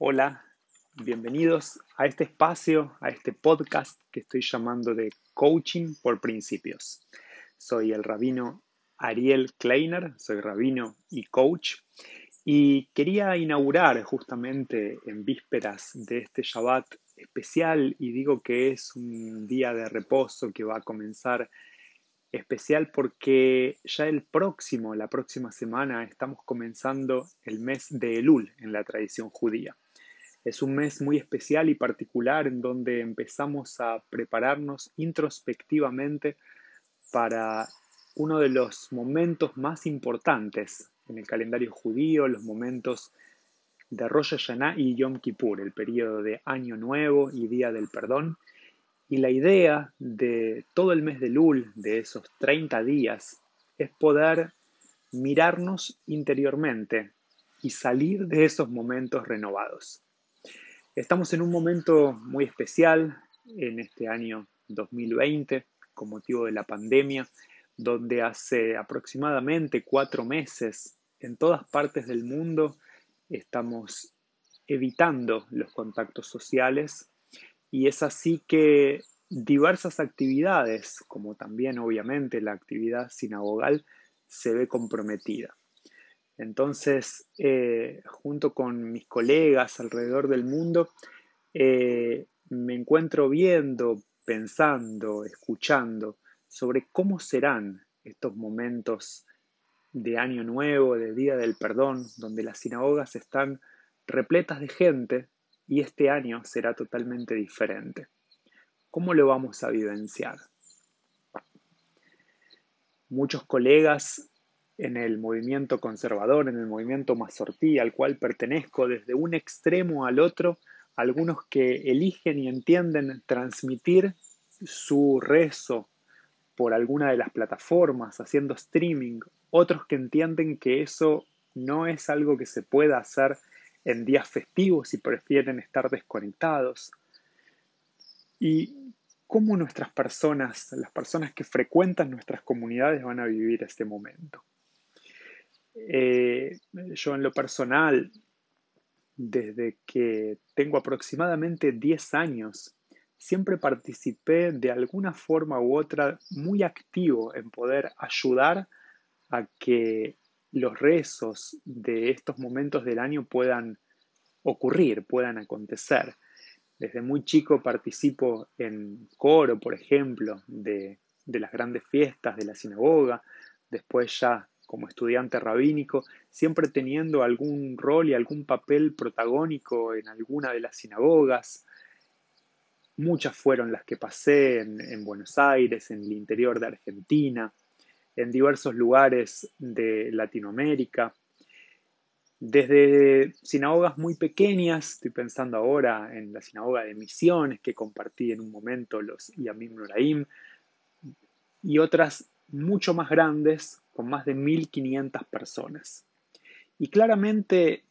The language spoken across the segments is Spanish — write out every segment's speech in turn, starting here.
Hola, bienvenidos a este espacio, a este podcast que estoy llamando de Coaching por Principios. Soy el rabino Ariel Kleiner, soy rabino y coach, y quería inaugurar justamente en vísperas de este Shabbat especial, y digo que es un día de reposo que va a comenzar especial porque ya el próximo, la próxima semana, estamos comenzando el mes de Elul en la tradición judía. Es un mes muy especial y particular en donde empezamos a prepararnos introspectivamente para uno de los momentos más importantes en el calendario judío, los momentos de Rosh Hashanah y Yom Kippur, el periodo de Año Nuevo y Día del Perdón, y la idea de todo el mes de Lul, de esos 30 días, es poder mirarnos interiormente y salir de esos momentos renovados. Estamos en un momento muy especial en este año 2020 con motivo de la pandemia, donde hace aproximadamente cuatro meses en todas partes del mundo estamos evitando los contactos sociales y es así que diversas actividades, como también obviamente la actividad sinagogal, se ve comprometida. Entonces, eh, junto con mis colegas alrededor del mundo, eh, me encuentro viendo, pensando, escuchando sobre cómo serán estos momentos de Año Nuevo, de Día del Perdón, donde las sinagogas están repletas de gente y este año será totalmente diferente. ¿Cómo lo vamos a vivenciar? Muchos colegas en el movimiento conservador, en el movimiento mazortí al cual pertenezco, desde un extremo al otro, algunos que eligen y entienden transmitir su rezo por alguna de las plataformas, haciendo streaming, otros que entienden que eso no es algo que se pueda hacer en días festivos y prefieren estar desconectados. Y cómo nuestras personas, las personas que frecuentan nuestras comunidades van a vivir este momento. Eh, yo en lo personal, desde que tengo aproximadamente 10 años, siempre participé de alguna forma u otra muy activo en poder ayudar a que los rezos de estos momentos del año puedan ocurrir, puedan acontecer. Desde muy chico participo en coro, por ejemplo, de, las grandes fiestas de la sinagoga, después ya como estudiante rabínico, siempre teniendo algún rol y algún papel protagónico en alguna de las sinagogas. Muchas fueron las que pasé en Buenos Aires, en el interior de Argentina en diversos lugares de Latinoamérica, desde sinagogas muy pequeñas, estoy pensando ahora en la sinagoga de Misiones que compartí en un momento los Yamim Noraim, y otras mucho más grandes con más de 1500 personas. Y claramente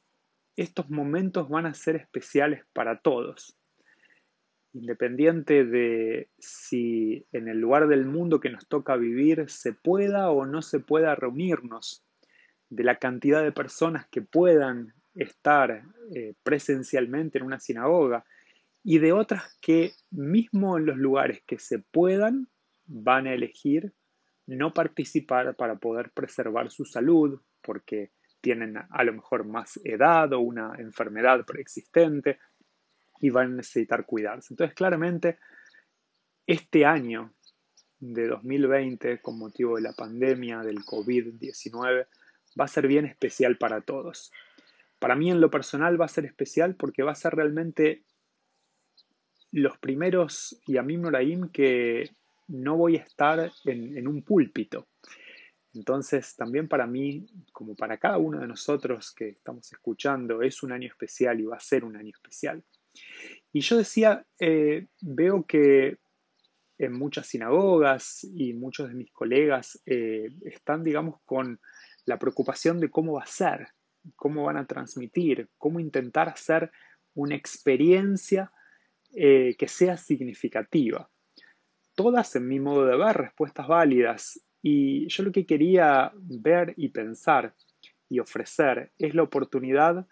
estos momentos van a ser especiales para todos independiente de si en el lugar del mundo que nos toca vivir se pueda o no se pueda reunirnos, de la cantidad de personas que puedan estar eh, presencialmente en una sinagoga y de otras que mismo en los lugares que se puedan van a elegir no participar para poder preservar su salud porque tienen a lo mejor más edad o una enfermedad preexistente y van a necesitar cuidarse. Entonces, claramente, este año de 2020, con motivo de la pandemia del COVID-19, va a ser bien especial para todos. Para mí en lo personal va a ser especial porque va a ser realmente los primeros Yamim Noraim que no voy a estar en, un púlpito. Entonces también para mí, como para cada uno de nosotros que estamos escuchando, es un año especial y va a ser un año especial. Y yo decía, eh, veo que en muchas sinagogas y muchos de mis colegas eh, están, digamos, con la preocupación de cómo va a ser, cómo van a transmitir, cómo intentar hacer una experiencia eh, que sea significativa. Todas, en mi modo de ver, respuestas válidas. Y yo lo que quería ver y pensar y ofrecer es la oportunidad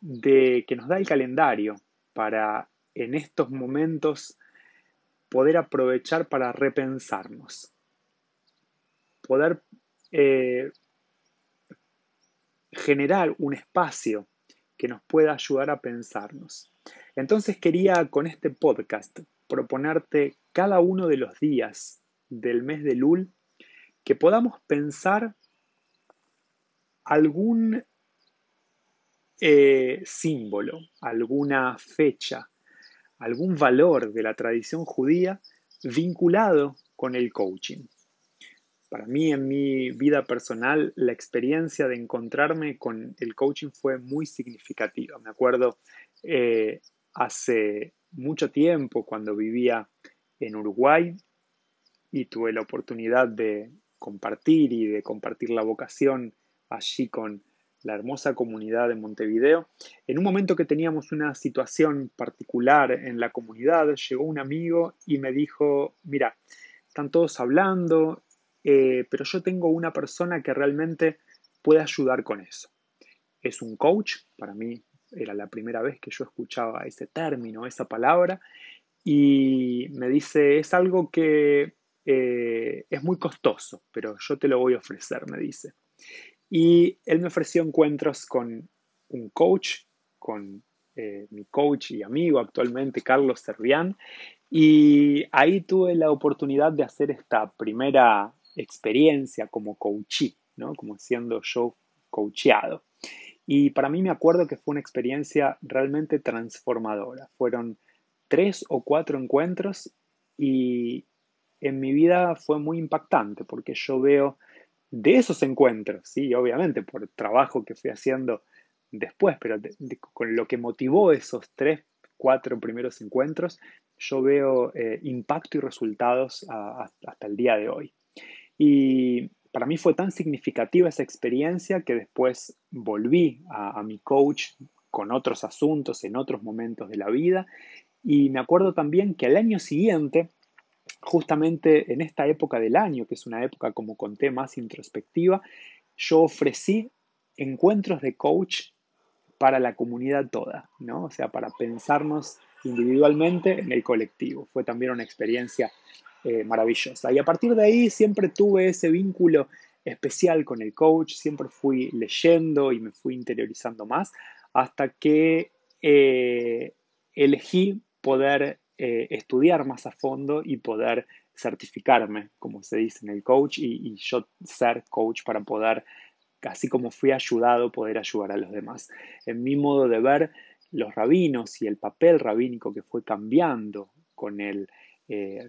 de que nos da el calendario para en estos momentos poder aprovechar para repensarnos, poder eh, generar un espacio que nos pueda ayudar a pensarnos. Entonces quería con este podcast proponerte cada uno de los días del mes de Lul que podamos pensar algún eh, símbolo, alguna fecha, algún valor de la tradición judía vinculado con el coaching. Para mí, en mi vida personal, la experiencia de encontrarme con el coaching fue muy significativa. Me acuerdo eh, hace mucho tiempo, cuando vivía en Uruguay y tuve la oportunidad de compartir y de compartir la vocación allí con la hermosa comunidad de Montevideo. En un momento que teníamos una situación particular en la comunidad, llegó un amigo y me dijo, mira, están todos hablando, eh, pero yo tengo una persona que realmente puede ayudar con eso. Es un coach, para mí era la primera vez que yo escuchaba ese término, esa palabra, y me dice, es algo que eh, es muy costoso, pero yo te lo voy a ofrecer, me dice. Y él me ofreció encuentros con un coach, con eh, mi coach y amigo actualmente, Carlos Servián, y ahí tuve la oportunidad de hacer esta primera experiencia como coachee, ¿no? como siendo yo coacheado. Y para mí me acuerdo que fue una experiencia realmente transformadora. Fueron tres o cuatro encuentros y en mi vida fue muy impactante porque yo veo de esos encuentros, sí, obviamente por el trabajo que fui haciendo después, pero con lo que motivó esos tres, cuatro primeros encuentros, yo veo eh, impacto y resultados hasta el día de hoy. Y para mí fue tan significativa esa experiencia que después volví a, mi coach con otros asuntos en otros momentos de la vida. Y me acuerdo también que al año siguiente justamente en esta época del año, que es una época, como conté, más introspectiva, yo ofrecí encuentros de coach para la comunidad toda, ¿no? O sea, para pensarnos individualmente en el colectivo. Fue también una experiencia eh, maravillosa. Y a partir de ahí siempre tuve ese vínculo especial con el coach, siempre fui leyendo y me fui interiorizando más hasta que eh, elegí poder eh, estudiar más a fondo y poder certificarme, como se dice en el coach, y, yo ser coach para poder, así como fui ayudado, poder ayudar a los demás. En mi modo de ver, los rabinos y el papel rabínico que fue cambiando con el, eh,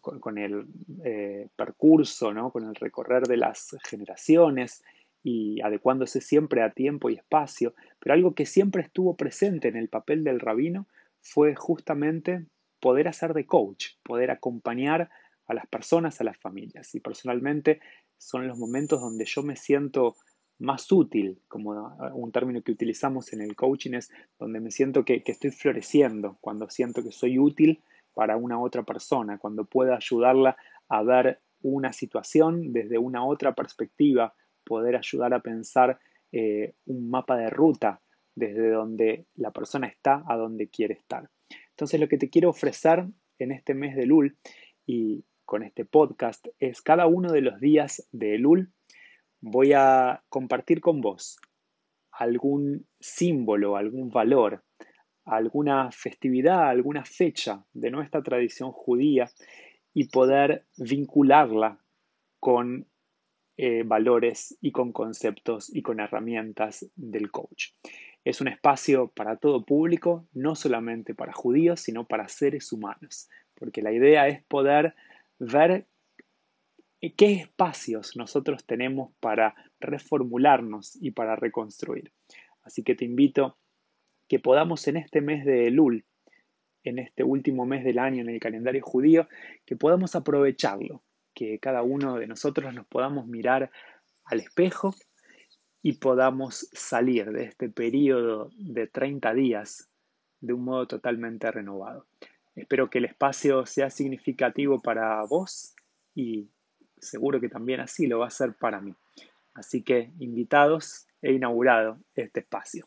con, el eh, percurso, ¿no? con el recorrer de las generaciones y adecuándose siempre a tiempo y espacio, pero algo que siempre estuvo presente en el papel del rabino fue justamente poder hacer de coach, poder acompañar a las personas, a las familias. Y personalmente son los momentos donde yo me siento más útil, como un término que utilizamos en el coaching es donde me siento que, estoy floreciendo, cuando siento que soy útil para una otra persona, cuando puedo ayudarla a ver una situación desde una otra perspectiva, poder ayudar a pensar eh, un mapa de ruta desde donde la persona está a donde quiere estar. Entonces lo que te quiero ofrecer en este mes de Lul y con este podcast es cada uno de los días de Lul voy a compartir con vos algún símbolo, algún valor, alguna festividad, alguna fecha de nuestra tradición judía y poder vincularla con eh, valores y con conceptos y con herramientas del coach. Es un espacio para todo público, no solamente para judíos, sino para seres humanos, porque la idea es poder ver qué espacios nosotros tenemos para reformularnos y para reconstruir. Así que te invito que podamos en este mes de Elul, en este último mes del año en el calendario judío, que podamos aprovecharlo, que cada uno de nosotros nos podamos mirar al espejo y podamos salir de este periodo de 30 días de un modo totalmente renovado. Espero que el espacio sea significativo para vos y seguro que también así lo va a ser para mí. Así que invitados, he inaugurado este espacio.